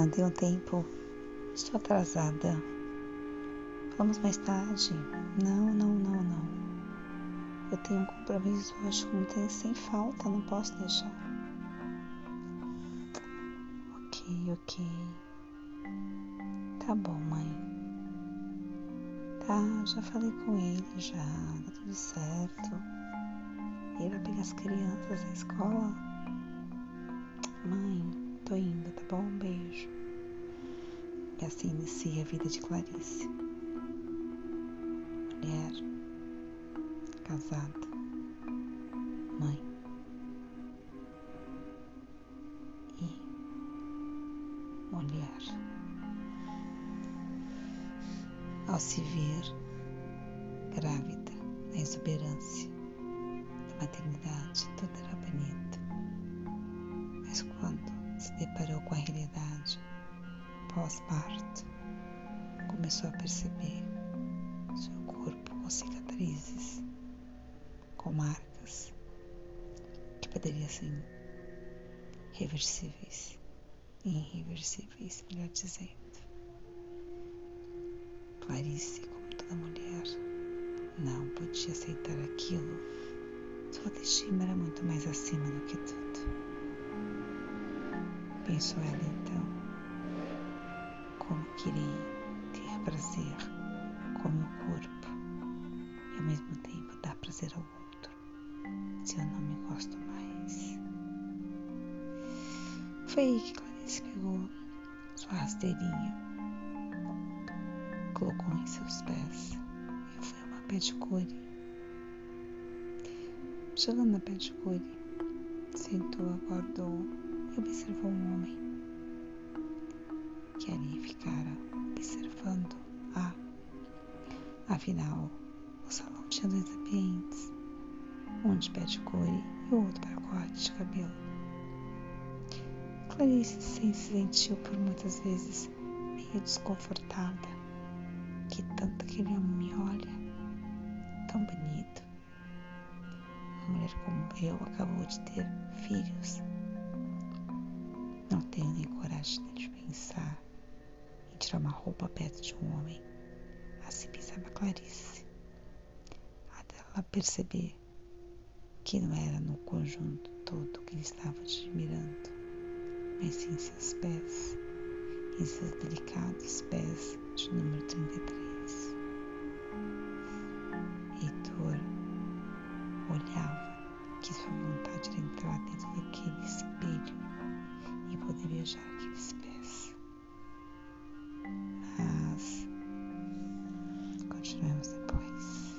Não tenho tempo. Estou atrasada. Vamos mais tarde. Não, não, não, não. Eu tenho um compromisso hoje com muita sem falta, não posso deixar. Ok, ok. Tá bom, mãe. Tá, já falei com ele já, tá tudo certo. Ele vai pegar as crianças na escola. Mãe, tô indo, tá bom? Um beijo. E assim inicia a vida de Clarice. Mulher, casada, mãe. E mulher. Ao se ver grávida, na exuberância da maternidade, tudo era bonito. Mas quando se deparou com a realidade pós-parto, começou a perceber seu corpo com cicatrizes, com marcas que poderiam ser reversíveis, irreversíveis, melhor dizendo. Clarice, como toda mulher, não podia aceitar aquilo. Sua autoestima era muito mais acima do que tudo. Pensou ela então, como queria ter prazer com o meu corpo e ao mesmo tempo dar prazer ao outro, se eu não me gosto mais. Foi aí que Clarice pegou sua rasteirinha colocou em seus pés e foi uma pedicure. Chegando na pedicure, sentou, aguardou e observou um homem que ali ficara observando a. Afinal, o salão tinha dois ambientes, um de pedicure e outro para corte de cabelo. Clarice se sentiu por muitas vezes meio desconfortada que tanto aquele homem me olha, tão bonito. Uma mulher como eu acabou de ter filhos. tirar uma roupa perto de um homem. Assim pensava Clarice. Até ela perceber que não era no conjunto todo que ele estava admirando, mas sim seus pés, em seus delicados pés de número 33. Heitor olhava que sua vontade era entrar dentro daquele espelho e poder beijar aquele espelho. I was a boy.